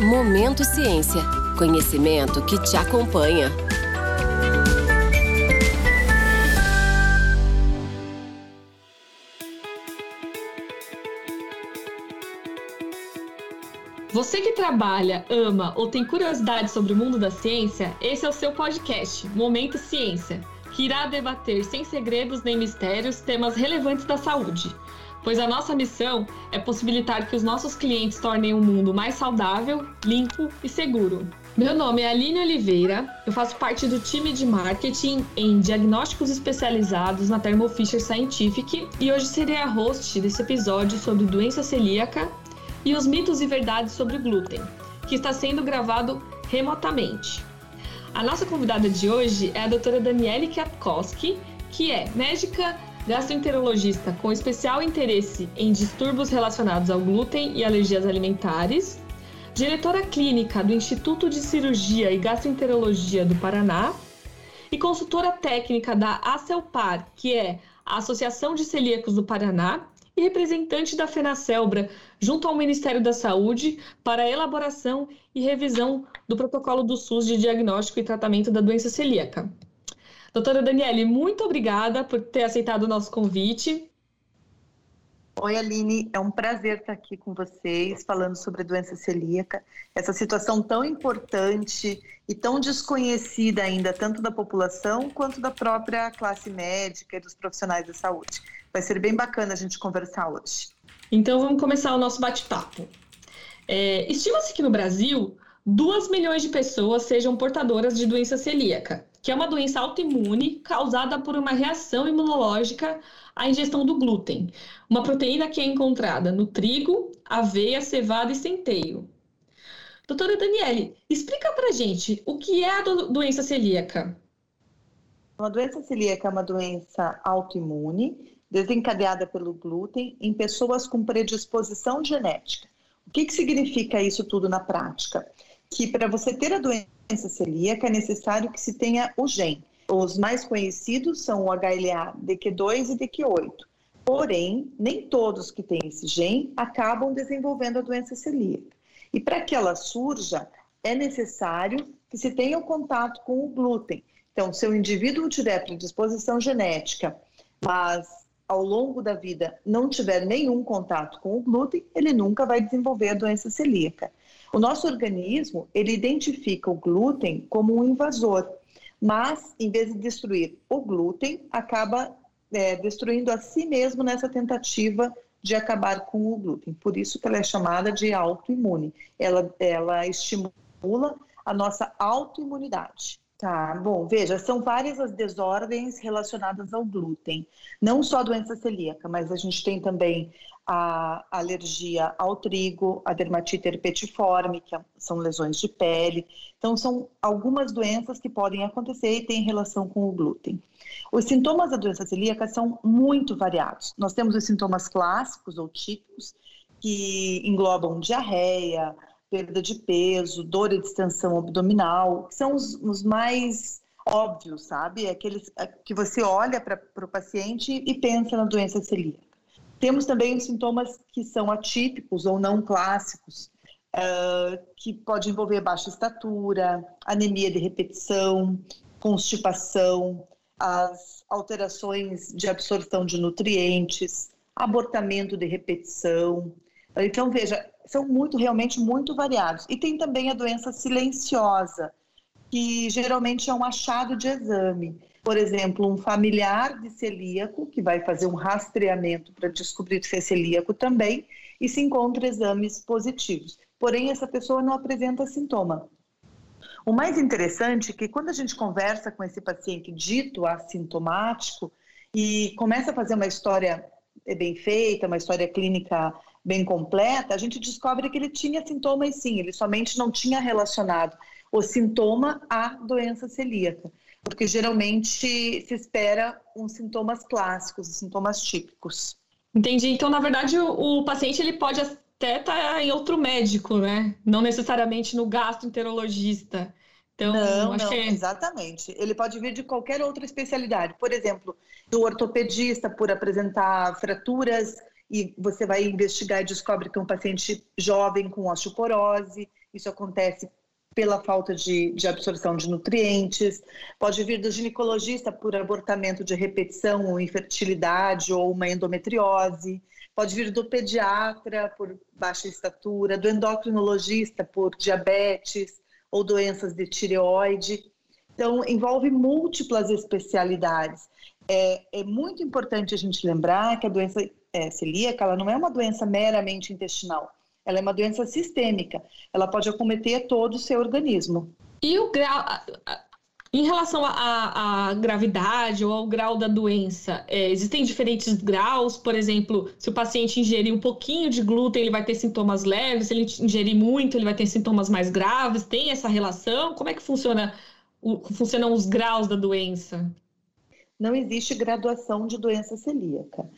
Momento Ciência. Conhecimento que te acompanha. Você que trabalha, ama ou tem curiosidade sobre o mundo da ciência, esse é o seu podcast, Momento Ciência, que irá debater sem segredos nem mistérios temas relevantes da saúde pois a nossa missão é possibilitar que os nossos clientes tornem o mundo mais saudável, limpo e seguro. Meu nome é Aline Oliveira, eu faço parte do time de marketing em diagnósticos especializados na Thermo Fisher Scientific e hoje serei a host desse episódio sobre doença celíaca e os mitos e verdades sobre o glúten, que está sendo gravado remotamente. A nossa convidada de hoje é a doutora Daniele Kwiatkowski, que é médica gastroenterologista com especial interesse em distúrbios relacionados ao glúten e alergias alimentares, diretora clínica do Instituto de Cirurgia e Gastroenterologia do Paraná e consultora técnica da ACELPAR, que é a Associação de Celíacos do Paraná, e representante da FenaCelbra junto ao Ministério da Saúde para elaboração e revisão do protocolo do SUS de diagnóstico e tratamento da doença celíaca. Doutora Daniele, muito obrigada por ter aceitado o nosso convite. Oi, Aline, é um prazer estar aqui com vocês falando sobre a doença celíaca, essa situação tão importante e tão desconhecida ainda, tanto da população quanto da própria classe médica e dos profissionais da saúde. Vai ser bem bacana a gente conversar hoje. Então, vamos começar o nosso bate-papo. É, Estima-se que no Brasil, 2 milhões de pessoas sejam portadoras de doença celíaca que é uma doença autoimune causada por uma reação imunológica à ingestão do glúten, uma proteína que é encontrada no trigo, aveia, cevada e centeio. Doutora Daniele, explica pra gente o que é a do doença celíaca. Uma doença celíaca é uma doença autoimune desencadeada pelo glúten em pessoas com predisposição genética. O que, que significa isso tudo na prática? Que para você ter a doença celíaca é necessário que se tenha o gene. Os mais conhecidos são o HLA DQ2 e DQ8. Porém, nem todos que têm esse gene acabam desenvolvendo a doença celíaca. E para que ela surja, é necessário que se tenha o contato com o glúten. Então, se o indivíduo tiver predisposição genética, mas ao longo da vida não tiver nenhum contato com o glúten, ele nunca vai desenvolver a doença celíaca. O nosso organismo, ele identifica o glúten como um invasor, mas em vez de destruir o glúten, acaba é, destruindo a si mesmo nessa tentativa de acabar com o glúten. Por isso que ela é chamada de autoimune. Ela, ela estimula a nossa autoimunidade. Tá, bom, veja, são várias as desordens relacionadas ao glúten. Não só a doença celíaca, mas a gente tem também a alergia ao trigo, a dermatite herpetiforme, que são lesões de pele. Então, são algumas doenças que podem acontecer e têm relação com o glúten. Os sintomas da doença celíaca são muito variados. Nós temos os sintomas clássicos ou típicos, que englobam diarreia, perda de peso, dor e distensão abdominal, que são os, os mais óbvios, sabe? Aqueles que você olha para o paciente e pensa na doença celíaca. Temos também sintomas que são atípicos ou não clássicos, uh, que pode envolver baixa estatura, anemia de repetição, constipação, as alterações de absorção de nutrientes, abortamento de repetição. Então, veja, são muito, realmente muito variados. E tem também a doença silenciosa, que geralmente é um achado de exame. Por exemplo, um familiar de celíaco, que vai fazer um rastreamento para descobrir se é celíaco também, e se encontra exames positivos. Porém, essa pessoa não apresenta sintoma. O mais interessante é que quando a gente conversa com esse paciente dito assintomático e começa a fazer uma história bem feita, uma história clínica bem completa, a gente descobre que ele tinha sintomas sim, ele somente não tinha relacionado o sintoma à doença celíaca porque geralmente se espera uns sintomas clássicos, sintomas típicos. Entendi. Então, na verdade, o, o paciente ele pode até estar tá em outro médico, né? Não necessariamente no gastroenterologista. Então, não, não, é... exatamente. Ele pode vir de qualquer outra especialidade. Por exemplo, do ortopedista por apresentar fraturas e você vai investigar e descobre que é um paciente jovem com osteoporose Isso acontece pela falta de, de, absorção de nutrientes, pode vir do ginecologista por abortamento de repetição ou infertilidade ou uma endometriose, pode vir do pediatra por baixa estatura, do endocrinologista por diabetes ou doenças de tireoide. Então, envolve múltiplas especialidades. É, é muito importante a gente lembrar que a doença é, celíaca ela não é uma doença meramente intestinal ela é uma doença sistêmica. Ela pode acometer todo o seu organismo. E o grau. Em relação à gravidade ou ao grau da doença, é, existem diferentes graus? Por exemplo, se o paciente ingerir um pouquinho de glúten, ele vai ter sintomas leves, se ele ingerir muito, ele vai ter sintomas mais graves. Tem essa relação? Como é que funciona, o, funcionam os graus da doença? Não existe graduação de doença celíaca.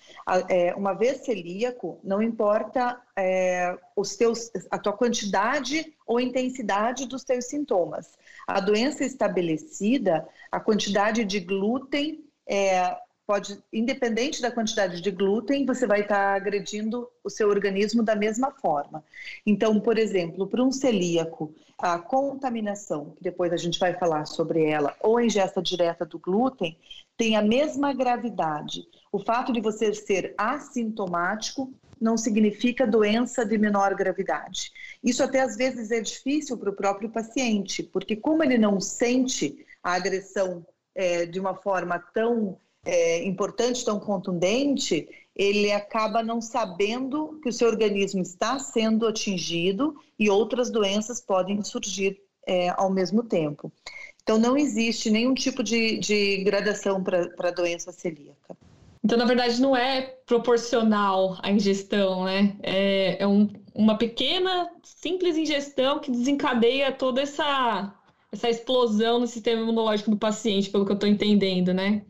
É, uma vez celíaco, não importa é, os teus, a tua quantidade ou intensidade dos teus sintomas. A doença estabelecida, a quantidade de glúten é, pode, independente da quantidade de glúten, você vai estar agredindo o seu organismo da mesma forma. Então, por exemplo, para um celíaco, a contaminação, que depois a gente vai falar sobre ela, ou a ingesta direta do glúten, tem a mesma gravidade. O fato de você ser assintomático não significa doença de menor gravidade. Isso até às vezes é difícil para o próprio paciente, porque como ele não sente a agressão é, de uma forma tão é, importante, tão contundente, ele acaba não sabendo que o seu organismo está sendo atingido e outras doenças podem surgir é, ao mesmo tempo. Então, não existe nenhum tipo de, de gradação para a doença celíaca. Então, na verdade, não é proporcional à ingestão, né? É, é um, uma pequena, simples ingestão que desencadeia toda essa, essa explosão no sistema imunológico do paciente, pelo que eu estou entendendo, né?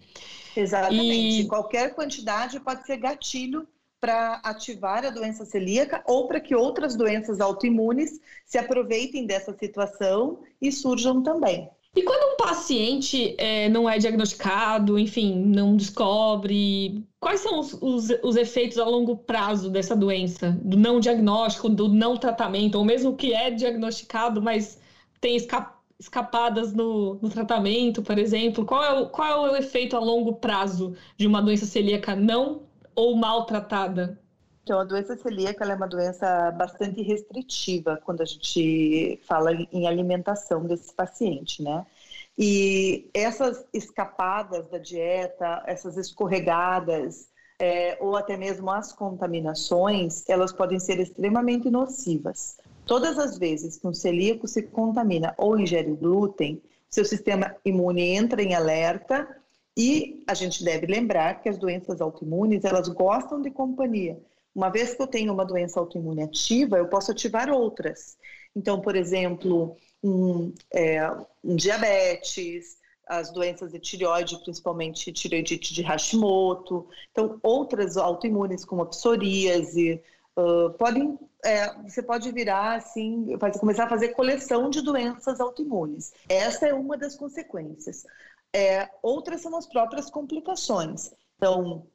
Exatamente. E... Qualquer quantidade pode ser gatilho para ativar a doença celíaca ou para que outras doenças autoimunes se aproveitem dessa situação e surjam também. E quando um paciente é, não é diagnosticado, enfim, não descobre, quais são os, os, os, efeitos a longo prazo dessa doença? Do não diagnóstico, do não tratamento, ou mesmo que é diagnosticado, mas tem escapado escapadas no, no tratamento, por exemplo? Qual é, o, qual é o efeito a longo prazo de uma doença celíaca não ou maltratada? Então, a doença celíaca é uma doença bastante restritiva quando a gente fala em alimentação desse paciente, né? E essas escapadas da dieta, essas escorregadas, é, ou até mesmo as contaminações, elas podem ser extremamente nocivas. Todas as vezes que um celíaco se contamina ou ingere glúten, seu sistema imune entra em alerta e a gente deve lembrar que as doenças autoimunes, elas gostam de companhia. Uma vez que eu tenho uma doença autoimune ativa, eu posso ativar outras. Então, por exemplo, um, é, um diabetes, as doenças de tireoide, principalmente tireoidite de Hashimoto. Então, outras autoimunes como a psoríase, uh, podem é, você pode virar assim, começar a fazer coleção de doenças autoimunes. Essa é uma das consequências. É, outras são as próprias complicações. Então,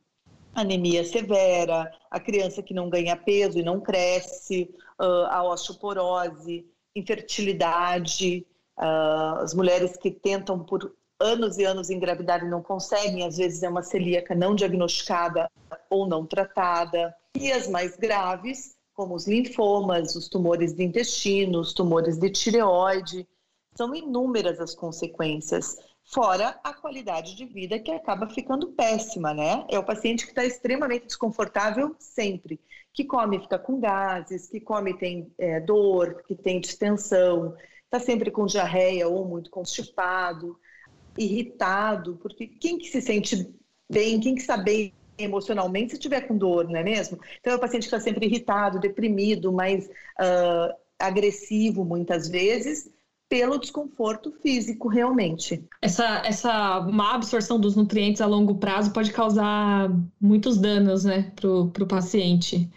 anemia severa, a criança que não ganha peso e não cresce, uh, a osteoporose, infertilidade, uh, as mulheres que tentam por anos e anos engravidar e não conseguem, às vezes é uma celíaca não diagnosticada ou não tratada. E as mais graves, como os linfomas, os tumores de intestino, os tumores de tireoide. São inúmeras as consequências, fora a qualidade de vida que acaba ficando péssima, né? É o paciente que está extremamente desconfortável sempre, que come fica com gases, que come tem é, dor, que tem distensão, está sempre com diarreia ou muito constipado, irritado, porque quem que se sente bem, quem que está bem emocionalmente se tiver com dor, não é mesmo? Então é o paciente que está sempre irritado, deprimido, mais uh, agressivo muitas vezes, pelo desconforto físico realmente. Essa, essa má absorção dos nutrientes a longo prazo pode causar muitos danos, né, para o paciente.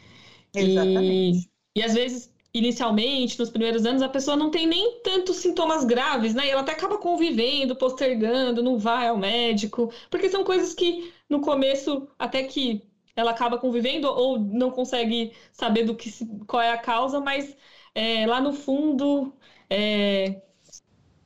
Exatamente. E, e às vezes inicialmente, nos primeiros anos, a pessoa não tem nem tantos sintomas graves, né? E ela até acaba convivendo, postergando, não vai ao médico, porque são coisas que no começo, até que ela acaba convivendo ou não consegue saber do que qual é a causa, mas é, lá no fundo é,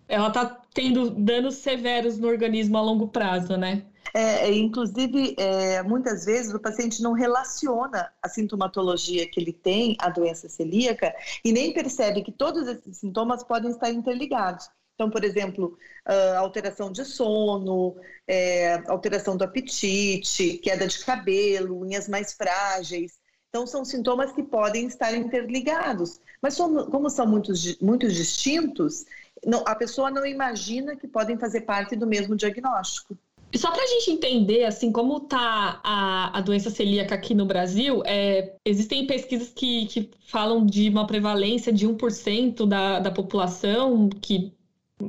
ela está tendo danos severos no organismo a longo prazo, né? É, inclusive, é, muitas vezes o paciente não relaciona a sintomatologia que ele tem à doença celíaca e nem percebe que todos esses sintomas podem estar interligados. Então, por exemplo, uh, alteração de sono, é, alteração do apetite, queda de cabelo, unhas mais frágeis. Então, são sintomas que podem estar interligados. Mas, como são muitos, muito distintos, não, a pessoa não imagina que podem fazer parte do mesmo diagnóstico. Só para a gente entender, assim, como está a, a doença celíaca aqui no Brasil, é, existem pesquisas que, que falam de uma prevalência de 1% da, da população, que,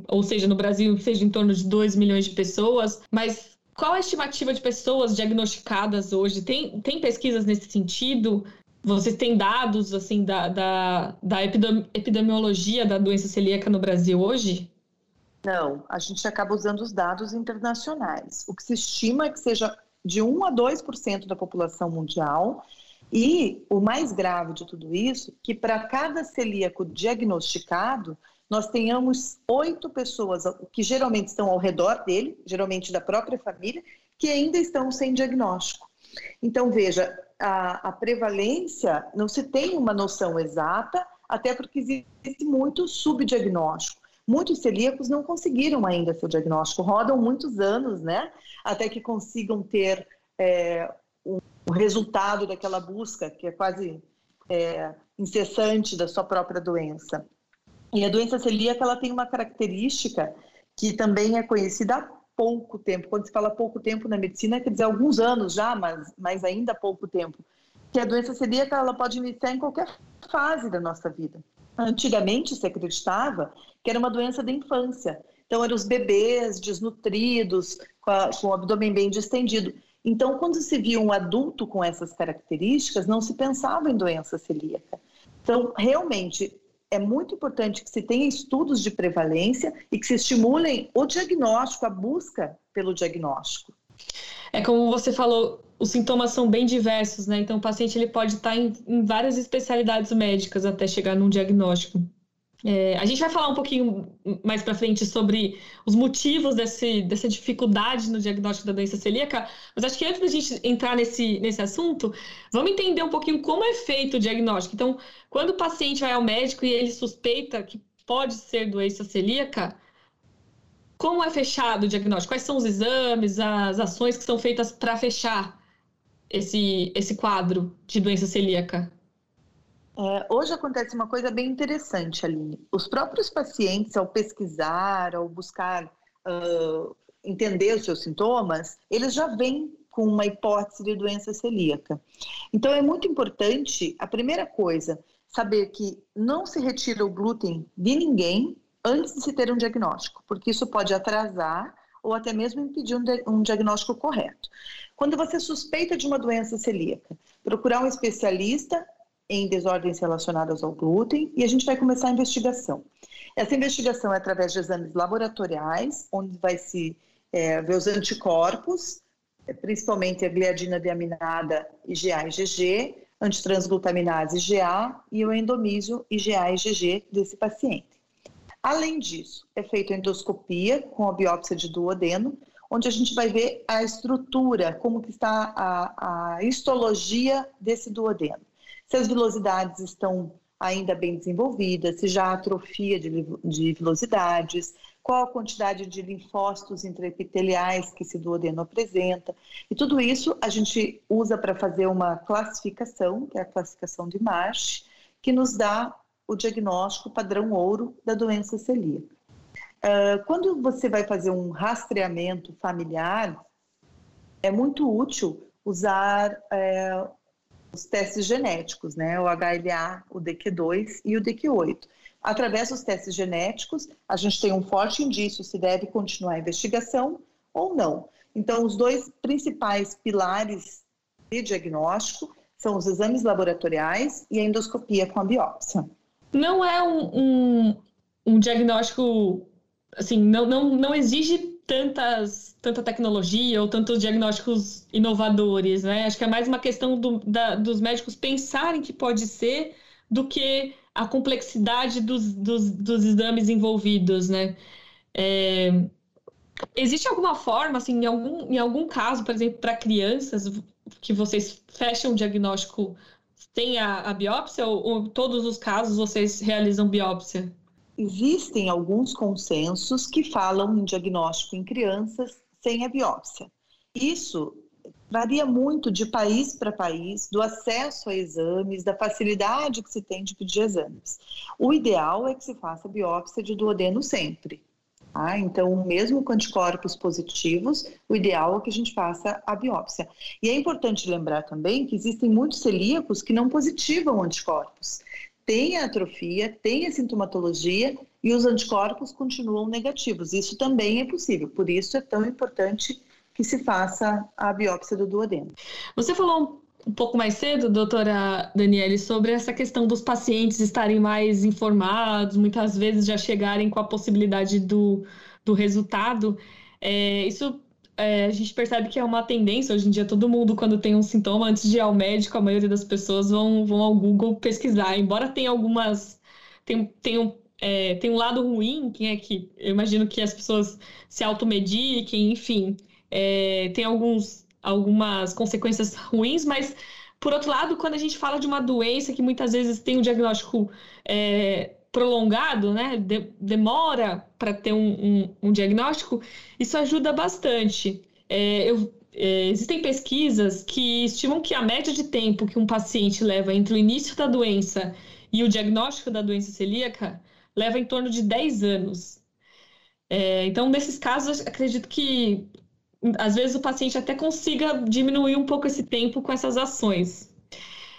ou seja, no Brasil seja em torno de 2 milhões de pessoas, mas qual a estimativa de pessoas diagnosticadas hoje? Tem, tem pesquisas nesse sentido? Vocês têm dados, assim, da, da, da epidemiologia da doença celíaca no Brasil hoje? Não, a gente acaba usando os dados internacionais. O que se estima é que seja de 1 a 2% da população mundial. E o mais grave de tudo isso, que para cada celíaco diagnosticado, nós tenhamos oito pessoas que geralmente estão ao redor dele, geralmente da própria família, que ainda estão sem diagnóstico. Então, veja, a, a prevalência não se tem uma noção exata, até porque existe muito subdiagnóstico. Muitos celíacos não conseguiram ainda seu diagnóstico, rodam muitos anos, né, até que consigam ter é, o, resultado daquela busca, que é quase é, incessante da sua própria doença. E a doença celíaca ela tem uma característica que também é conhecida há pouco tempo. Quando se fala pouco tempo na medicina, quer dizer alguns anos já, mas, mas ainda há pouco tempo. Que a doença celíaca ela pode iniciar em qualquer fase da nossa vida. Antigamente se acreditava que era uma doença da infância. Então, eram os bebês desnutridos, com, a, com o abdômen bem distendido. Então, quando se via um adulto com essas características, não se pensava em doença celíaca. Então, realmente, é muito importante que se tenha estudos de prevalência e que se estimulem o diagnóstico, a busca pelo diagnóstico. É como você falou, os sintomas são bem diversos, né? Então o paciente ele pode estar em, em várias especialidades médicas até chegar num diagnóstico. É, a gente vai falar um pouquinho mais para frente sobre os motivos desse, dessa dificuldade no diagnóstico da doença celíaca, mas acho que antes da gente entrar nesse, nesse assunto, vamos entender um pouquinho como é feito o diagnóstico. Então, quando o paciente vai ao médico e ele suspeita que pode ser doença celíaca, como é fechado o diagnóstico? Quais são os exames, as ações que são feitas para fechar esse, esse quadro de doença celíaca? É, hoje acontece uma coisa bem interessante, Aline. Os próprios pacientes, ao pesquisar, ao buscar uh, entender os seus sintomas, eles já vêm com uma hipótese de doença celíaca. Então, é muito importante, a primeira coisa, saber que não se retira o glúten de ninguém antes de se ter um diagnóstico, porque isso pode atrasar ou até mesmo impedir um, um diagnóstico correto. Quando você suspeita de uma doença celíaca, procurar um especialista em desordens relacionadas ao glúten e a gente vai começar a investigação. Essa investigação é através de exames laboratoriais, onde vai se é, ver os anticorpos, é, principalmente a gliadina deaminada IgA e IgG, antitransglutaminase IgA e o endomísio IgA e IgG desse paciente. Além disso, é feita endoscopia com a biópsia de duodeno, onde a gente vai ver a estrutura, como que está a, a histologia desse duodeno. Se as vilosidades estão ainda bem desenvolvidas, se já há atrofia de, de vilosidades, qual a quantidade de linfócitos intraepiteliais que esse duodeno apresenta. E tudo isso a gente usa para fazer uma classificação, que é a classificação de Marsh, que nos dá o diagnóstico padrão ouro da doença celíaca. Uh, quando você vai fazer um rastreamento familiar, é muito útil usar é, os testes genéticos, né? O HLA, o DQ2 e o DQ8. Através dos testes genéticos, a gente tem um forte indício se deve continuar a investigação ou não. Então, os dois principais pilares de diagnóstico são os exames laboratoriais e a endoscopia com a biópsia não é um, um, um diagnóstico, assim, não, não, não exige tantas, tanta tecnologia ou tantos diagnósticos inovadores, né? Acho que é mais uma questão do, da, dos médicos pensarem que pode ser do que a complexidade dos, dos, dos exames envolvidos, né? É, existe alguma forma, assim, em algum, em algum caso, por exemplo, para crianças, que vocês fecham o diagnóstico, tem a, a biópsia ou, ou todos os casos vocês realizam biópsia? Existem alguns consensos que falam em diagnóstico em crianças sem a biópsia. Isso varia muito de país para país, do acesso a exames, da facilidade que se tem de pedir exames. O ideal é que se faça biópsia de duodeno sempre. Tá? Então, mesmo com anticorpos positivos, o ideal é que a gente faça a biópsia. E é importante lembrar também que existem muitos celíacos que não positivam anticorpos tem a atrofia, tem a sintomatologia e os anticorpos continuam negativos. Isso também é possível, por isso é tão importante que se faça a biópsia do duodeno. Você falou um pouco mais cedo, doutora Daniele, sobre essa questão dos pacientes estarem mais informados, muitas vezes já chegarem com a possibilidade do, do resultado. É, isso é, a gente percebe que é uma tendência hoje em dia, todo mundo, quando tem um sintoma, antes de ir ao médico, a maioria das pessoas vão, vão ao Google pesquisar. Embora tenha algumas. Tem, tem, um, é, tem um lado ruim, que é que eu imagino que as pessoas se automediquem, enfim, é, tem alguns, algumas consequências ruins, mas. Por outro lado, quando a gente fala de uma doença que muitas vezes tem um diagnóstico é, prolongado, né, de, demora para ter um, um, um, diagnóstico, isso ajuda bastante. É, eu, é, existem pesquisas que estimam que a média de tempo que um paciente leva entre o início da doença e o diagnóstico da doença celíaca leva em torno de 10 anos. É, então, nesses casos, acredito que às vezes o paciente até consiga diminuir um pouco esse tempo com essas ações.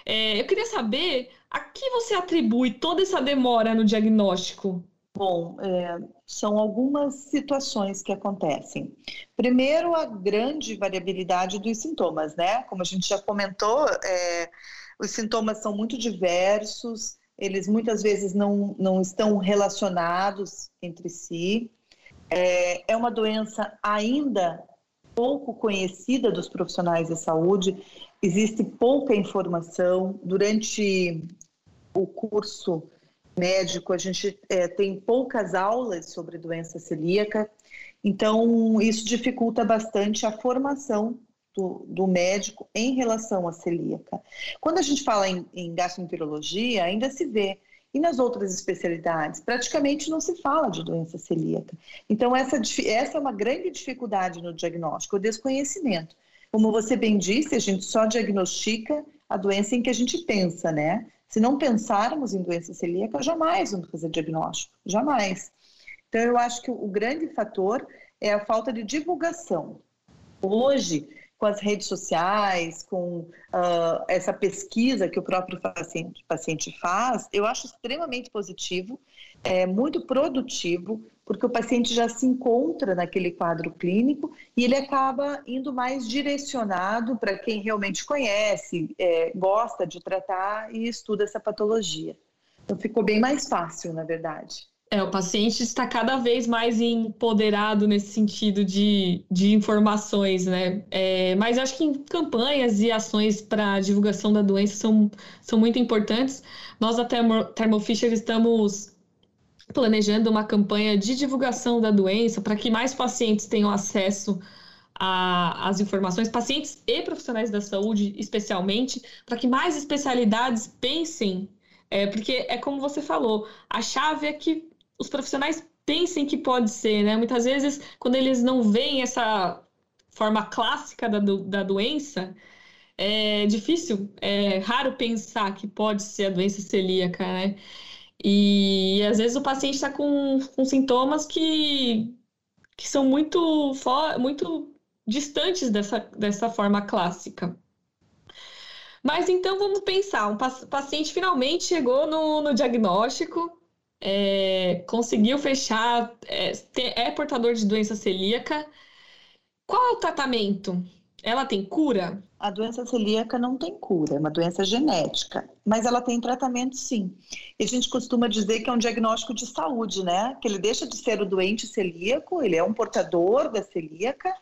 É, eu queria saber a que você atribui toda essa demora no diagnóstico? Bom, é, são algumas situações que acontecem. Primeiro, a grande variabilidade dos sintomas, né? Como a gente já comentou, é, os sintomas são muito diversos, eles muitas vezes não, não estão relacionados entre si. É, é uma doença ainda pouco conhecida dos profissionais da saúde, existe pouca informação. Durante o curso médico, a gente é, tem poucas aulas sobre doença celíaca, então isso dificulta bastante a formação do, do, médico em relação à celíaca. Quando a gente fala em, em gastroenterologia, ainda se vê. E nas outras especialidades, praticamente não se fala de doença celíaca. Então, essa, essa é uma grande dificuldade no diagnóstico, o desconhecimento. Como você bem disse, a gente só diagnostica a doença em que a gente pensa, né? Se não pensarmos em doença celíaca, jamais vamos fazer diagnóstico, jamais. Então, eu acho que o grande fator é a falta de divulgação. Hoje, com as redes sociais, com uh, essa pesquisa que o próprio paciente, paciente faz, eu acho extremamente positivo, é muito produtivo, porque o paciente já se encontra naquele quadro clínico e ele acaba indo mais direcionado para quem realmente conhece, é, gosta de tratar e estuda essa patologia. Então ficou bem mais fácil, na verdade. É, o paciente está cada vez mais empoderado nesse sentido de, de informações, né? É, mas acho que campanhas e ações para divulgação da doença são, são muito importantes. Nós da Thermo, Thermo Fisher estamos planejando uma campanha de divulgação da doença para que mais pacientes tenham acesso às informações, pacientes e profissionais da saúde, especialmente, para que mais especialidades pensem, é, porque é como você falou, a chave é que os profissionais pensem que pode ser, né? Muitas vezes, quando eles não veem essa forma clássica da, do, da doença, é difícil, é raro pensar que pode ser a doença celíaca, né? E, às vezes o paciente está com, com sintomas que, que são muito, muito distantes dessa, dessa forma clássica. Mas então vamos pensar, um paciente finalmente chegou no, no diagnóstico, é, conseguiu fechar, é, é, portador de doença celíaca. Qual é o tratamento? Ela tem cura? A doença celíaca não tem cura, é uma doença genética, mas ela tem tratamento sim. E a gente costuma dizer que é um diagnóstico de saúde, né? Que ele deixa de ser o doente celíaco, ele é um portador da celíaca,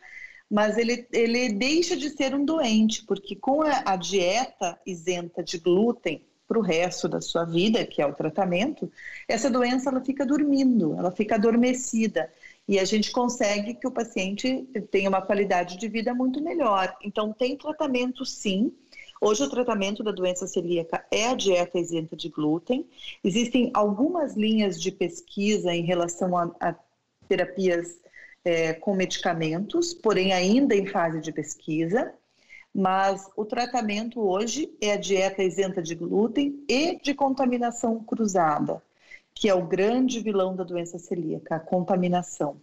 mas ele, ele deixa de ser um doente, porque com a, a dieta isenta de glúten para o resto da sua vida, que é o tratamento, essa doença ela fica dormindo, ela fica adormecida e a gente consegue que o paciente tenha uma qualidade de vida muito melhor. Então, tem tratamento sim. Hoje, o tratamento da doença celíaca é a dieta isenta de glúten. Existem algumas linhas de pesquisa em relação a, a terapias é, com medicamentos, porém, ainda em fase de pesquisa. Mas o tratamento hoje é a dieta isenta de glúten e de contaminação cruzada que é o grande vilão da doença celíaca, a contaminação.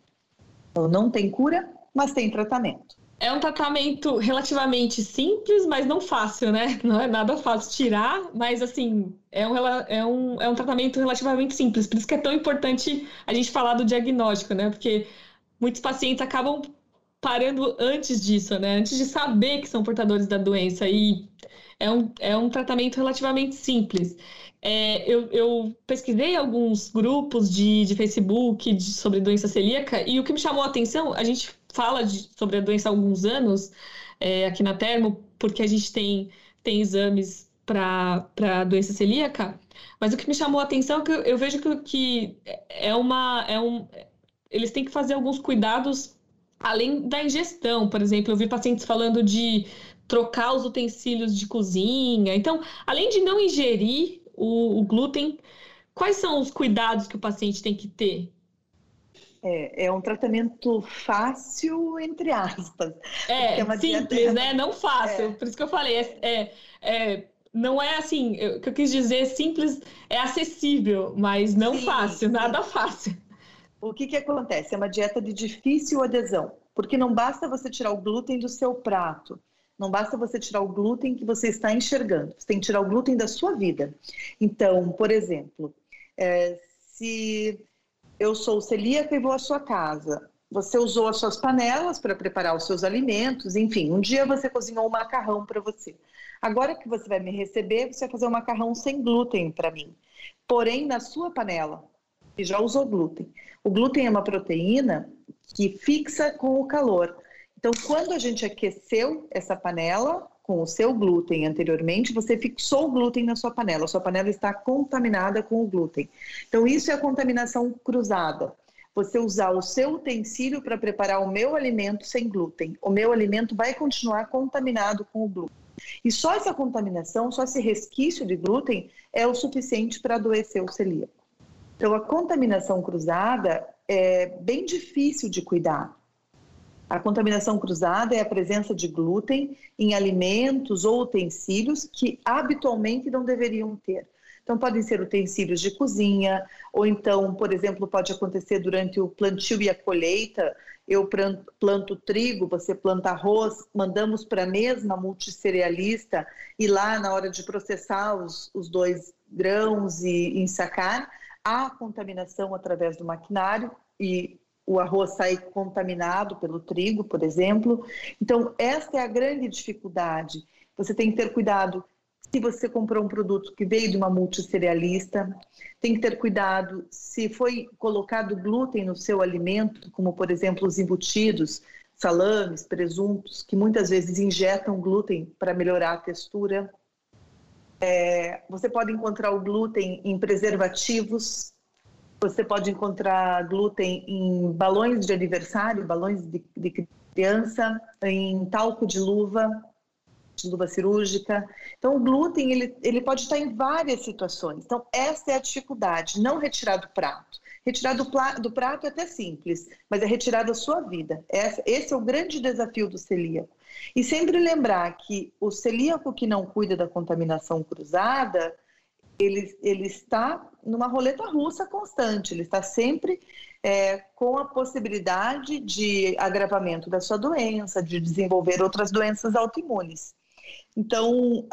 Então, não tem cura, mas tem tratamento. É um tratamento relativamente simples, mas não fácil, né? Não é nada fácil tirar, mas assim, é um, é um, é um tratamento relativamente simples. Por isso que é tão importante a gente falar do diagnóstico, né? Porque muitos pacientes acabam parando antes disso, né? Antes de saber que são portadores da doença. E é um, é um tratamento relativamente simples. É, eu, eu, pesquisei alguns grupos de, de Facebook de, sobre doença celíaca e o que me chamou a atenção, a gente fala de, sobre a doença há alguns anos é, aqui na Termo, porque a gente tem, tem exames para doença celíaca, mas o que me chamou a atenção é que eu, eu vejo que, que, é uma. É um, eles têm que fazer alguns cuidados além da ingestão. Por exemplo, eu vi pacientes falando de trocar os utensílios de cozinha. Então, além de não ingerir o, o glúten, quais são os cuidados que o paciente tem que ter? É, é um tratamento fácil, entre aspas. É, é simples, dieta... né? Não fácil. É. Por isso que eu falei, é, é, é não é assim, o que eu quis dizer simples, é acessível, mas não sim, fácil, sim. nada fácil. O que, que acontece? É uma dieta de difícil adesão, porque não basta você tirar o glúten do seu prato, não basta você tirar o glúten que você está enxergando, você tem que tirar o glúten da sua vida. Então, por exemplo, é, se eu sou celíaca e vou à sua casa, você usou as suas panelas para preparar os seus alimentos, enfim, um dia você cozinhou um macarrão para você. Agora que você vai me receber, você vai fazer um macarrão sem glúten para mim. Porém, na sua panela, que já usou glúten. O glúten é uma proteína que fixa com o calor. Então, quando a gente aqueceu essa panela com o seu glúten anteriormente, você fixou o glúten na sua panela. A sua panela está contaminada com o glúten. Então, isso é a contaminação cruzada. Você usar o seu utensílio para preparar o meu alimento sem glúten. O meu alimento vai continuar contaminado com o glúten. E só essa contaminação, só esse resquício de glúten é o suficiente para adoecer o celíaco. Então, a contaminação cruzada é bem difícil de cuidar. A contaminação cruzada é a presença de glúten em alimentos ou utensílios que habitualmente não deveriam ter. Então, podem ser utensílios de cozinha, ou então, por exemplo, pode acontecer durante o plantio e a colheita. Eu planto trigo, você planta arroz, mandamos para a mesma multisserealista e lá, na hora de processar os, os dois grãos e ensacar, há contaminação através do maquinário e o arroz sai contaminado pelo trigo, por exemplo. Então, esta é a grande dificuldade. Você tem que ter cuidado se você comprou um produto que veio de uma multisserealista, tem que ter cuidado se foi colocado glúten no seu alimento, como por exemplo os embutidos, salames, presuntos, que muitas vezes injetam glúten para melhorar a textura. É, você pode encontrar o glúten em preservativos, você pode encontrar glúten em balões de aniversário, balões de, de criança, em talco de luva, de luva cirúrgica. Então, o glúten ele, ele pode estar em várias situações. Então, essa é a dificuldade, não retirar do prato. Retirar do, do prato é até simples, mas é retirar da sua vida. Essa, esse é o grande desafio do celíaco. E sempre lembrar que o celíaco que não cuida da contaminação cruzada, ele, ele está numa roleta russa constante, ele está sempre é, com a possibilidade de agravamento da sua doença, de desenvolver outras doenças autoimunes. Então,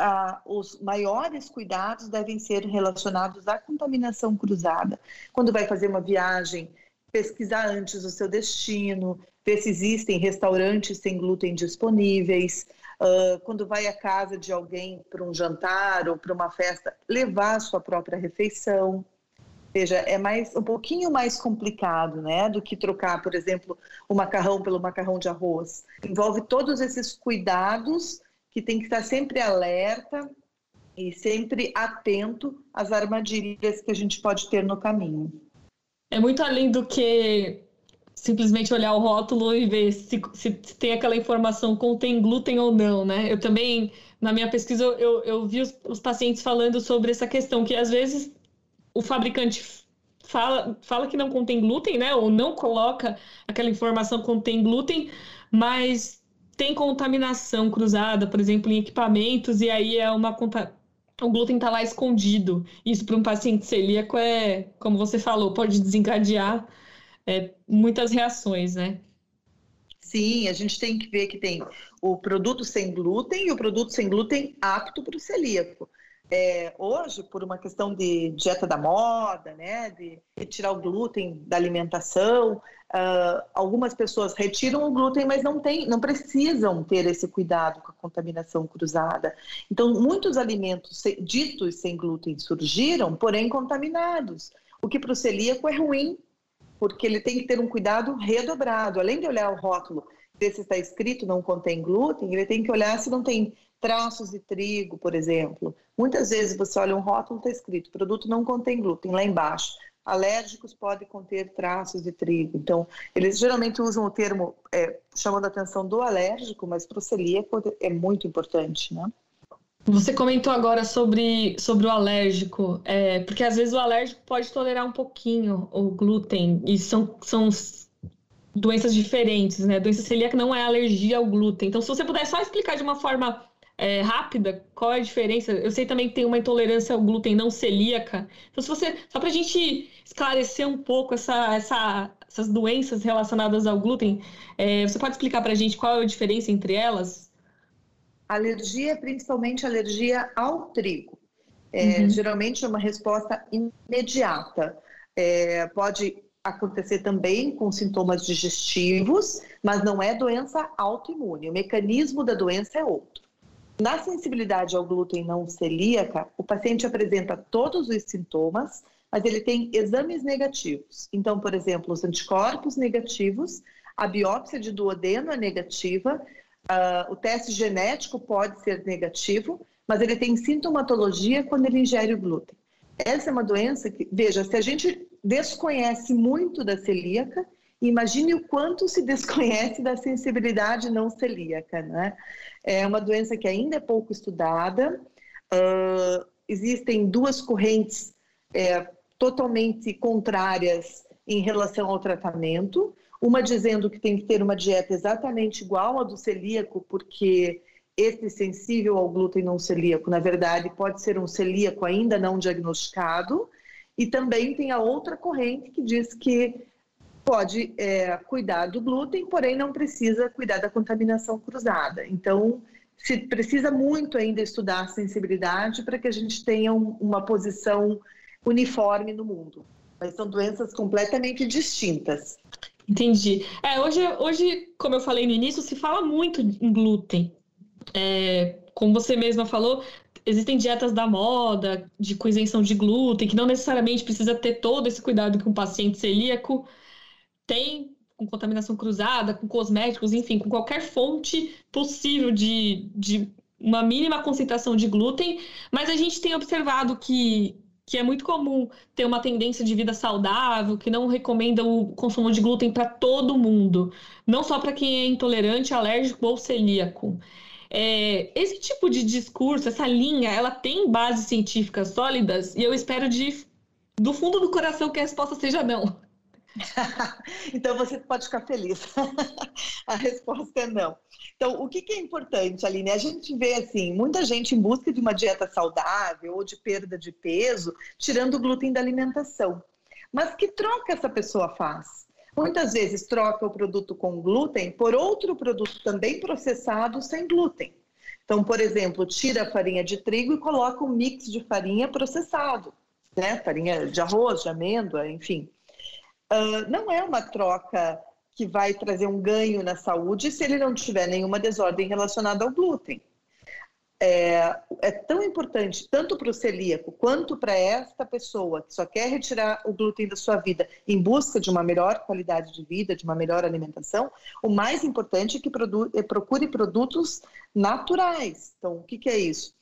os maiores cuidados devem ser relacionados à contaminação cruzada. Quando vai fazer uma viagem, pesquisar antes o seu destino, ver se existem restaurantes sem glúten disponíveis. Uh, quando vai à casa de alguém para um jantar ou para uma festa, levar a sua própria refeição. Ou seja, é mais um pouquinho mais complicado, né, do que trocar, por exemplo, o macarrão pelo macarrão de arroz. Envolve todos esses cuidados que tem que estar sempre alerta e sempre atento às armadilhas que a gente pode ter no caminho. É muito além do que simplesmente olhar o rótulo e ver se, se, tem aquela informação contém glúten ou não, né? Eu também, na minha pesquisa, eu, eu vi os, os pacientes falando sobre essa questão, que às vezes o fabricante fala, fala que não contém glúten, né? Ou não coloca aquela informação contém glúten, mas tem contaminação cruzada, por exemplo, em equipamentos, e aí é uma o glúten está lá escondido. Isso para um paciente celíaco é, como você falou, pode desencadear é, muitas reações, né? Sim, a gente tem que ver que tem o produto sem glúten e o produto sem glúten apto para o celíaco. É, hoje, por uma questão de dieta da moda, né, de retirar o glúten da alimentação, uh, algumas pessoas retiram o glúten, mas não, tem, não precisam ter esse cuidado com a contaminação cruzada. Então, muitos alimentos ditos sem glúten surgiram, porém contaminados, o que para o celíaco é ruim, porque ele tem que ter um cuidado redobrado. Além de olhar o rótulo, ver se está escrito não contém glúten, ele tem que olhar se não tem traços de trigo, por exemplo. Muitas vezes você olha um rótulo, está escrito produto não contém glúten, lá embaixo. Alérgicos podem conter traços de trigo. Então, eles geralmente usam o termo é, chamando a atenção do alérgico, mas para o celíaco é muito importante, né? Você comentou agora sobre, sobre o alérgico, é, porque às vezes o alérgico pode tolerar um pouquinho o glúten, e são, são doenças diferentes, né? Doença celíaca não é alergia ao glúten. Então, se você puder só explicar de uma forma é, rápida qual é a diferença, eu sei também que tem uma intolerância ao glúten não celíaca. Então, se você, só para a gente esclarecer um pouco essa, essa, essas doenças relacionadas ao glúten, é, você pode explicar para a gente qual é a diferença entre elas? Alergia, principalmente alergia ao trigo. É, uhum. Geralmente é uma resposta imediata. É, pode acontecer também com sintomas digestivos, mas não é doença autoimune. O mecanismo da doença é outro. Na sensibilidade ao glúten não celíaca, o paciente apresenta todos os sintomas, mas ele tem exames negativos. Então, por exemplo, os anticorpos negativos, a biópsia de duodeno é negativa Uh, o teste genético pode ser negativo, mas ele tem sintomatologia quando ele ingere o glúten. Essa é uma doença que, veja, se a gente desconhece muito da celíaca, imagine o quanto se desconhece da sensibilidade não celíaca, né? É uma doença que ainda é pouco estudada, uh, existem duas correntes é, totalmente contrárias em relação ao tratamento. Uma dizendo que tem que ter uma dieta exatamente igual à do celíaco, porque esse sensível ao glúten não celíaco, na verdade, pode ser um celíaco ainda não diagnosticado. E também tem a outra corrente que diz que pode é, cuidar do glúten, porém não precisa cuidar da contaminação cruzada. Então, se precisa muito ainda estudar a sensibilidade para que a gente tenha um, uma posição uniforme no mundo. Mas são doenças completamente distintas. Entendi. É, hoje, hoje, como eu falei no início, se fala muito em glúten. É, como você mesma falou, existem dietas da moda, de com isenção de glúten, que não necessariamente precisa ter todo esse cuidado que um paciente celíaco tem com contaminação cruzada, com cosméticos, enfim, com qualquer fonte possível de, de uma mínima concentração de glúten, mas a gente tem observado que que é muito comum ter uma tendência de vida saudável, que não recomenda o consumo de glúten para todo mundo, não só para quem é intolerante, alérgico ou celíaco. É, esse tipo de discurso, essa linha, ela tem bases científicas sólidas e eu espero de, do fundo do coração que a resposta seja não. então você pode ficar feliz. a resposta é não. Então, o que, que, é importante, Aline? A gente vê assim, muita gente em busca de uma dieta saudável ou de perda de peso, tirando o glúten da alimentação. Mas que troca essa pessoa faz? Muitas vezes troca o produto com glúten por outro produto também processado sem glúten. Então, por exemplo, tira a farinha de trigo e coloca um mix de farinha processado, né? Farinha de arroz, de amêndoa, enfim. Uh, não é uma troca que vai trazer um ganho na saúde se ele não tiver nenhuma desordem relacionada ao glúten. É, é tão importante, tanto para o celíaco quanto para esta pessoa que só quer retirar o glúten da sua vida em busca de uma melhor qualidade de vida, de uma melhor alimentação, o mais importante é que produ é procure produtos naturais. Então, o que, que é isso?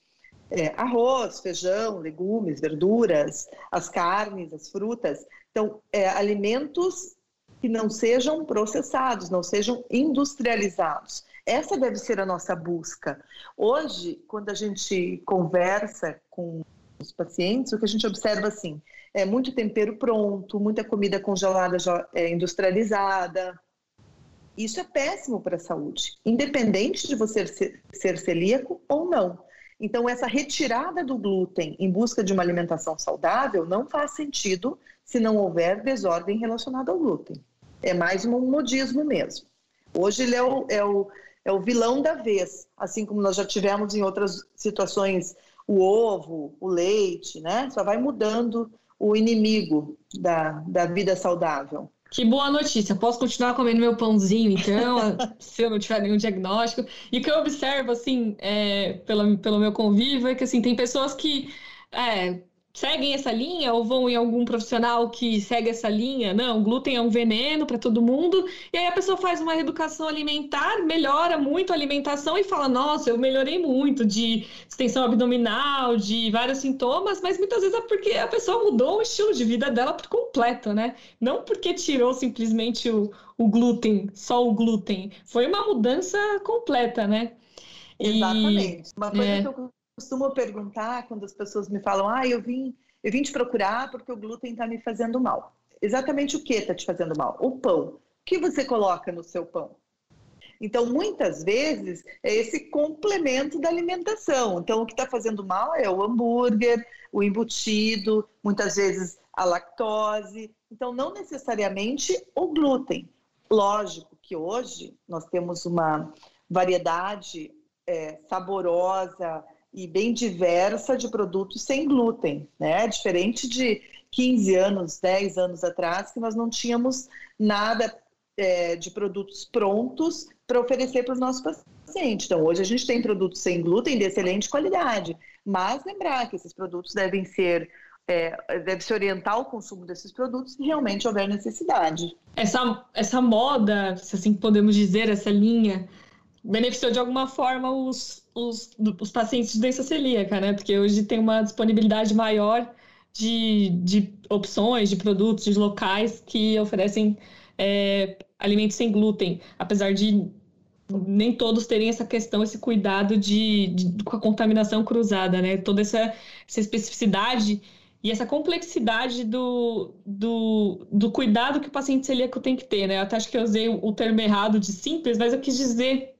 É, arroz, feijão, legumes, verduras, as carnes, as frutas. Então, é, alimentos que não sejam processados, não sejam industrializados. Essa deve ser a nossa busca. Hoje, quando a gente conversa com os pacientes, o que a gente observa assim é muito tempero pronto, muita comida congelada já é, industrializada. Isso é péssimo para a saúde, independente de você ser, ser celíaco ou não. Então, essa retirada do glúten em busca de uma alimentação saudável não faz sentido se não houver desordem relacionada ao glúten. É mais um modismo mesmo. Hoje ele é o, é o é o vilão da vez, assim como nós já tivemos em outras situações o ovo, o leite, né? Só vai mudando o inimigo da, da vida saudável. Que boa notícia. Posso continuar comendo meu pãozinho, então, se eu não tiver nenhum diagnóstico. E o que eu observo, assim, é, pelo, pelo meu convívio, é que, assim, tem pessoas que é, seguem essa linha ou vão em algum profissional que segue essa linha? Não, glúten é um veneno para todo mundo. E aí a pessoa faz uma reeducação alimentar, melhora muito a alimentação e fala: Nossa, eu melhorei muito de extensão abdominal, de vários sintomas, mas muitas vezes é porque a pessoa mudou o estilo de vida dela por completo, né? Não porque tirou simplesmente o, o glúten, só o glúten. Foi uma mudança completa, né? Exatamente. Uma coisa é... que eu costumo perguntar quando as pessoas me falam: ah, eu vim, eu vim te procurar porque o glúten está me fazendo mal. Exatamente o que está te fazendo mal? O pão. O que você coloca no seu pão? Então, muitas vezes, é esse complemento da alimentação. Então, o que está fazendo mal é o hambúrguer, o embutido, muitas vezes a lactose. Então, não necessariamente o glúten. Lógico que hoje nós temos uma variedade é, saborosa, e bem diversa de produtos sem glúten, né? Diferente de 15 anos, 10 anos atrás, que nós não tínhamos nada é, de produtos prontos para oferecer para os nossos pacientes. Então, hoje a gente tem produtos sem glúten de excelente qualidade, mas lembrar que esses produtos devem ser é, deve se orientar o consumo desses produtos se realmente houver necessidade. Essa, essa moda, se assim podemos dizer, essa linha, beneficiou de alguma forma os, os, os pacientes de doença celíaca, né? Porque hoje tem uma disponibilidade maior de, de opções, de produtos, de locais que oferecem é, alimentos sem glúten, apesar de nem todos terem essa questão, esse cuidado de, de com a contaminação cruzada, né? Toda essa, essa especificidade e essa complexidade do, do, do cuidado que o paciente celíaco tem que ter, né? Eu até acho que eu usei o termo errado de simples, mas eu quis dizer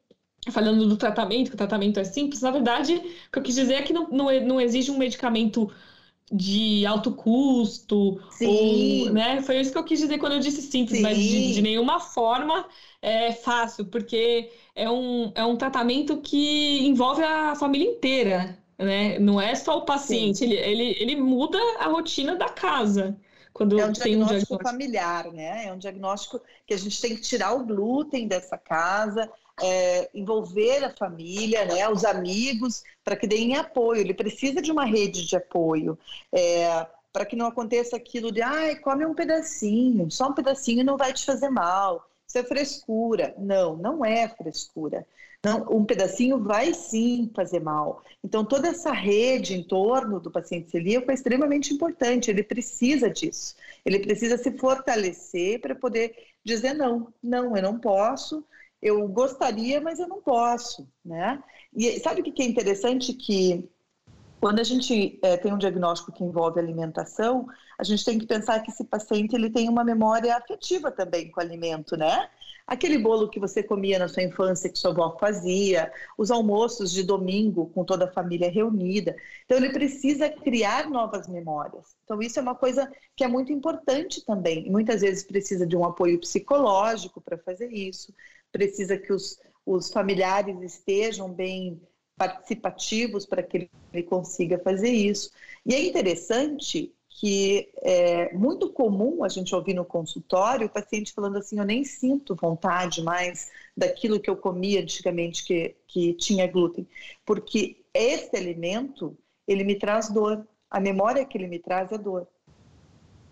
falando do tratamento, que o tratamento é simples, na verdade, o que eu quis dizer é que não, não, não exige um medicamento de alto custo, Sim. Ou, né? Foi isso que eu quis dizer quando eu disse simples, Sim. mas de, de, nenhuma forma é fácil, porque é um, é um tratamento que envolve a família inteira, né? Não é só o paciente, ele, ele, ele muda a rotina da casa. Quando é um diagnóstico, um diagnóstico familiar, né? É um diagnóstico que a gente tem que tirar o glúten dessa casa, é, envolver a família, né, os amigos, para que deem apoio. Ele precisa de uma rede de apoio. É, para que não aconteça aquilo de, ai, come um pedacinho, só um pedacinho não vai te fazer mal. Isso é frescura. Não, não é frescura. Não, um pedacinho vai sim fazer mal. Então, toda essa rede em torno do paciente celíaco é extremamente importante. Ele precisa disso. Ele precisa se fortalecer para poder dizer não, não, eu não posso, eu gostaria, mas eu não posso, né? E sabe o que é interessante? Que quando a gente é, tem um diagnóstico que envolve alimentação, a gente tem que pensar que esse paciente ele tem uma memória afetiva também com o alimento, né? Aquele bolo que você comia na sua infância, que sua avó fazia, os almoços de domingo com toda a família reunida. Então, ele precisa criar novas memórias. Então, isso é uma coisa que é muito importante também. Muitas vezes precisa de um apoio psicológico para fazer isso precisa que os, os familiares estejam bem participativos para que ele consiga fazer isso. E é interessante que é muito comum a gente ouvir no consultório o paciente falando assim: eu nem sinto vontade mais daquilo que eu comia antigamente que, que tinha glúten, porque esse alimento ele me traz dor, a memória que ele me traz é dor.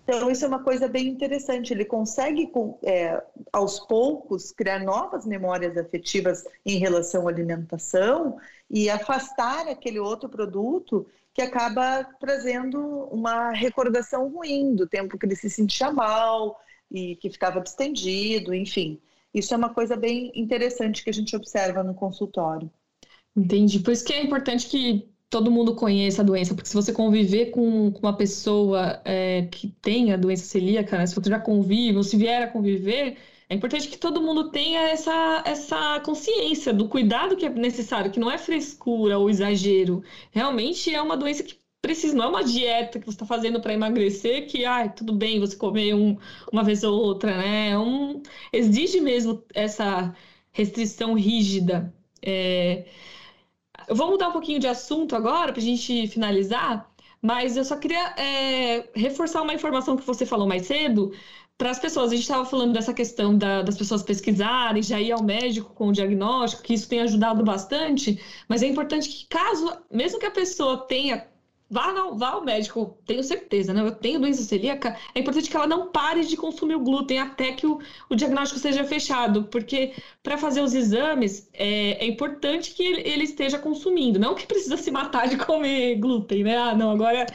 Então, isso é uma coisa bem interessante. Ele consegue, é, aos poucos, criar novas memórias afetivas em relação à alimentação e afastar aquele outro produto que acaba trazendo uma recordação ruim do tempo que ele se sentia mal e que ficava distendido, enfim. Isso é uma coisa bem interessante que a gente observa no consultório. Entendi. Por isso que é importante que todo mundo conheça a doença, porque se você conviver com, uma pessoa é, que tem a doença celíaca, né, se você já convive, ou se vier a conviver, é importante que todo mundo tenha essa, essa consciência do cuidado que é necessário, que não é frescura ou exagero. Realmente é uma doença que precisa, não é uma dieta que você está fazendo para emagrecer, que ah, tudo bem você comer um, uma vez ou outra, né? É um, exige mesmo essa restrição rígida. É, eu vou mudar um pouquinho de assunto agora para a gente finalizar, mas eu só queria é, reforçar uma informação que você falou mais cedo para as pessoas. A gente estava falando dessa questão da, das pessoas pesquisarem, já ir ao médico com o diagnóstico, que isso tem ajudado bastante, mas é importante que, caso, mesmo que a pessoa tenha Vá, não, vá ao médico, tenho certeza, né? Eu tenho doença celíaca. É importante que ela não pare de consumir o glúten até que o, o diagnóstico seja fechado, porque para fazer os exames é, é, importante que ele, ele, esteja consumindo, não que precisa se matar de comer glúten, né? Ah, não, agora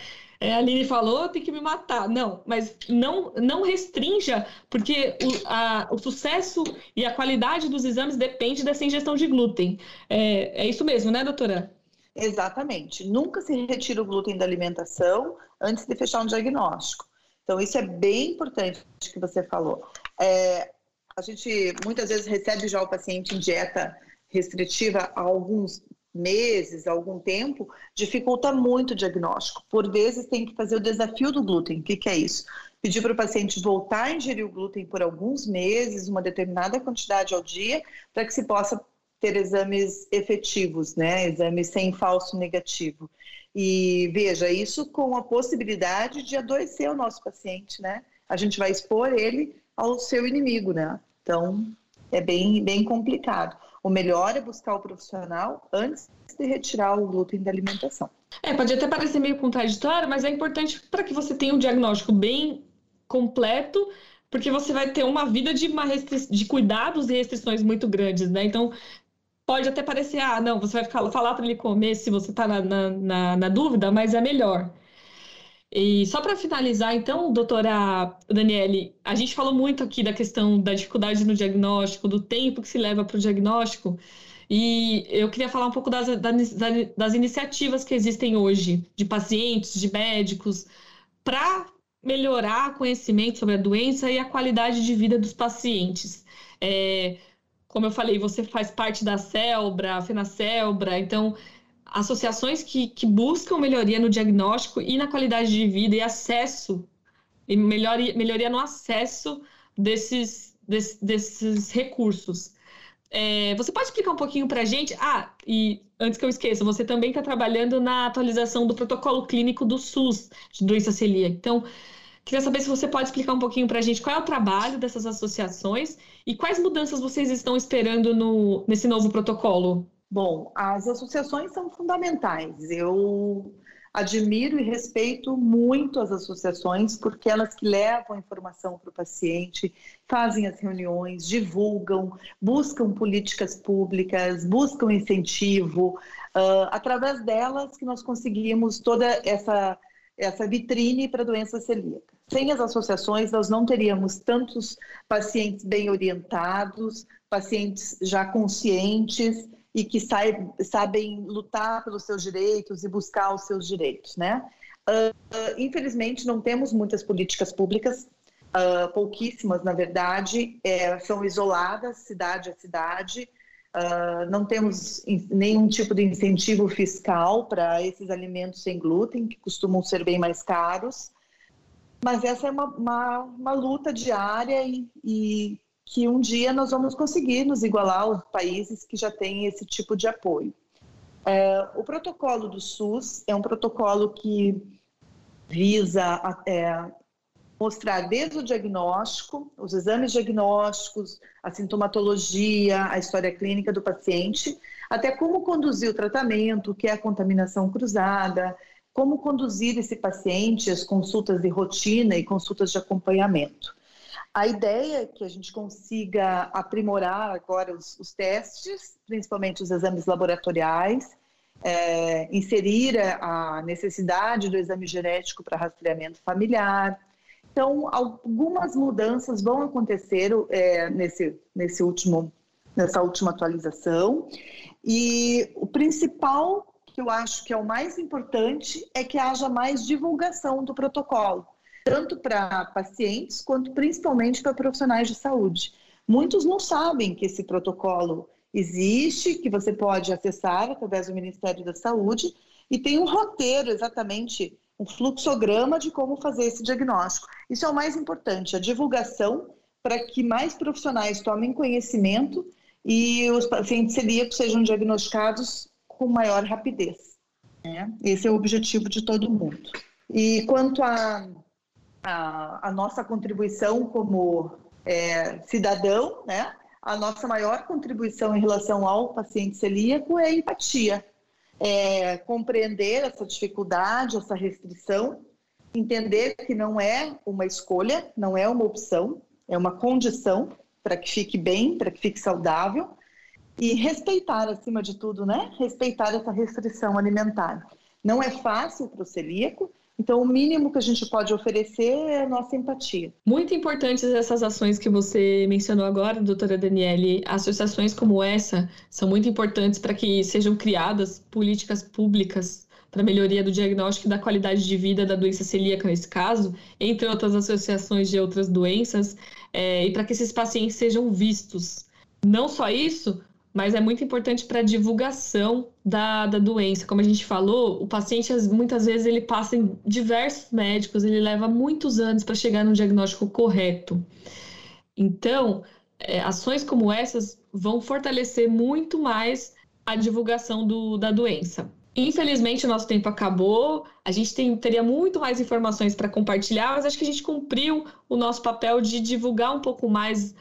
é, a Aline falou, tem que me matar. Não, mas não, não restrinja, porque o, a, o sucesso e a qualidade dos exames depende dessa ingestão de glúten. É, é isso mesmo, né, doutora? Exatamente. Nunca se retira o glúten da alimentação antes de fechar um diagnóstico. Então, isso é bem importante que você falou. É, a gente muitas vezes recebe já o paciente em dieta restritiva há alguns meses, há algum tempo, dificulta muito o diagnóstico. Por vezes tem que fazer o desafio do glúten. O que, que é isso? Pedir para o paciente voltar a ingerir o glúten por alguns meses, uma determinada quantidade ao dia, para que se possa ter exames efetivos, né? Exames sem falso negativo. E veja, isso com a possibilidade de adoecer o nosso paciente, né? A gente vai expor ele ao seu inimigo, né? Então, é bem, bem complicado. O melhor é buscar o profissional antes de retirar o glúten da alimentação. É, pode até parecer meio contraditório, mas é importante para que você tenha um diagnóstico bem completo, porque você vai ter uma vida de, uma de cuidados e restrições muito grandes, né? Então, pode até parecer, ah, não, você vai ficar, falar para ele comer se você está na, na, na, dúvida, mas é melhor. E só para finalizar, então, doutora Daniele, a gente falou muito aqui da questão da dificuldade no diagnóstico, do tempo que se leva para o diagnóstico, e eu queria falar um pouco das, das, das iniciativas que existem hoje, de pacientes, de médicos, para melhorar o conhecimento sobre a doença e a qualidade de vida dos pacientes. É, como eu falei, você faz parte da Celbra, FenaCelbra, então associações que, que buscam melhoria no diagnóstico e na qualidade de vida e acesso, e melhoria, melhoria no acesso desses, desses, desses recursos. É, você pode explicar um pouquinho para a gente? Ah, e antes que eu esqueça, você também está trabalhando na atualização do protocolo clínico do SUS de doença celíaca. Então, Queria saber se você pode explicar um pouquinho para a gente qual é o trabalho dessas associações e quais mudanças vocês estão esperando no, nesse novo protocolo. Bom, as associações são fundamentais. Eu admiro e respeito muito as associações, porque elas que levam a informação para o paciente, fazem as reuniões, divulgam, buscam políticas públicas, buscam incentivo. Uh, através delas que nós conseguimos toda essa essa vitrine para doença celíaca. Sem as associações, nós não teríamos tantos pacientes bem orientados, pacientes já conscientes e que sabem lutar pelos seus direitos e buscar os seus direitos, né? Uh, infelizmente, não temos muitas políticas públicas, uh, pouquíssimas, na verdade, é, são isoladas, cidade a cidade, Uh, não temos nenhum tipo de incentivo fiscal para esses alimentos sem glúten, que costumam ser bem mais caros. Mas essa é uma, uma, uma luta diária e, e, que um dia nós vamos conseguir nos igualar aos países que já têm esse tipo de apoio. É, o protocolo do SUS é um protocolo que visa é, mostrar desde o diagnóstico, os exames diagnósticos, a sintomatologia, a história clínica do paciente, até como conduzir o tratamento, o que é a contaminação cruzada, como conduzir esse paciente, as consultas de rotina e consultas de acompanhamento. A ideia é que a gente consiga aprimorar agora os, os testes, principalmente os exames laboratoriais, é, inserir a necessidade do exame genético para rastreamento familiar. Então, algumas mudanças vão acontecer é, nesse, nesse último, nessa última atualização. E o principal, que eu acho que é o mais importante, é que haja mais divulgação do protocolo tanto para pacientes quanto principalmente para profissionais de saúde. Muitos não sabem que esse protocolo existe, que você pode acessar através do Ministério da Saúde e tem um roteiro exatamente, um fluxograma de como fazer esse diagnóstico. Isso é o mais importante, a divulgação para que mais profissionais tomem conhecimento e os pacientes celíacos sejam diagnosticados com maior rapidez. Né? Esse é o objetivo de todo mundo. E quanto a a, a nossa contribuição como é, cidadão, né? A nossa maior contribuição em relação ao paciente celíaco é empatia, é compreender essa dificuldade, essa restrição, entender que não é uma escolha, não é uma opção, é uma condição para que fique bem, para que fique saudável e respeitar acima de tudo, né? Respeitar essa restrição alimentar. Não é fácil para o celíaco, então, o mínimo que a gente pode oferecer é a nossa empatia. Muito importantes essas ações que você mencionou agora, doutora Daniele. Associações como essa são muito importantes para que sejam criadas políticas públicas para melhoria do diagnóstico e da qualidade de vida da doença celíaca, nesse caso, entre outras associações de outras doenças, é, e para que esses pacientes sejam vistos. Não só isso, mas é muito importante para a divulgação da, da doença. Como a gente falou, o paciente muitas vezes ele passa em diversos médicos, ele leva muitos anos para chegar no diagnóstico correto. Então, é, ações como essas vão fortalecer muito mais a divulgação do, da doença. Infelizmente, o nosso tempo acabou. A gente tem, teria muito mais informações para compartilhar, mas acho que a gente cumpriu o nosso papel de divulgar um pouco mais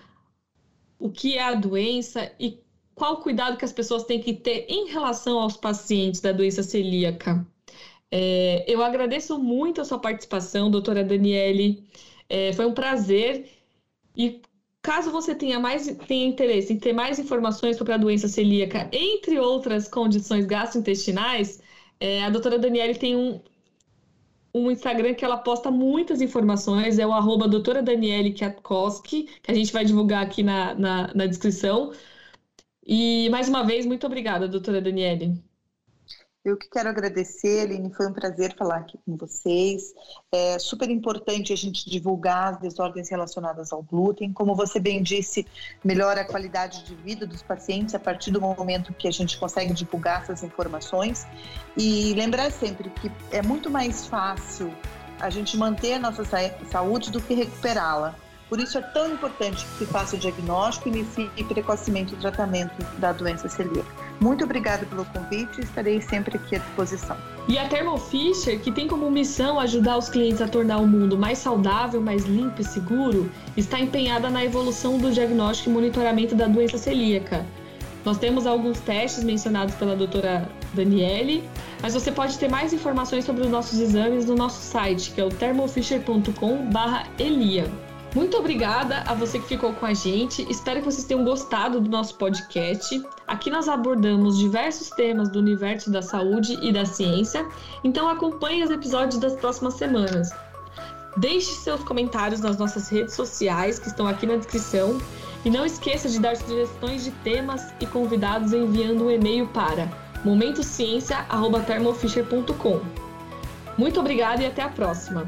o que é a doença e qual o cuidado que as pessoas têm que ter em relação aos pacientes da doença celíaca. É, eu agradeço muito a sua participação, doutora Daniele. É, foi um prazer. E caso você tenha mais tenha interesse em ter mais informações sobre a doença celíaca, entre outras condições gastrointestinais, é, a doutora Daniele tem um, um Instagram que ela posta muitas informações, é o arroba doutora Daniele Kwiatkowski, que a gente vai divulgar aqui na, na, na descrição. E mais uma vez, muito obrigada, doutora Daniele. Eu que quero agradecer, Aline, foi um prazer falar aqui com vocês. É super importante a gente divulgar as desordens relacionadas ao glúten. Como você bem disse, melhora a qualidade de vida dos pacientes a partir do momento que a gente consegue divulgar essas informações. E lembrar sempre que é muito mais fácil a gente manter a nossa saúde do que recuperá-la. Por isso é tão importante que faça o diagnóstico e inicie precocemente o tratamento da doença celíaca. Muito obrigada pelo convite estarei sempre aqui à disposição. E a Thermo Fisher, que tem como missão ajudar os clientes a tornar o mundo mais saudável, mais limpo e seguro, está empenhada na evolução do diagnóstico e monitoramento da doença celíaca. Nós temos alguns testes mencionados pela doutora Daniele, mas você pode ter mais informações sobre os nossos exames no nosso site, que é o thermofisher.com/elia. Muito obrigada a você que ficou com a gente. Espero que vocês tenham gostado do nosso podcast. Aqui nós abordamos diversos temas do universo da saúde e da ciência, então acompanhe os episódios das próximas semanas. Deixe seus comentários nas nossas redes sociais que estão aqui na descrição e não esqueça de dar sugestões de temas e convidados enviando um e-mail para momentociencia@thermofisher.com. Muito obrigada e até a próxima.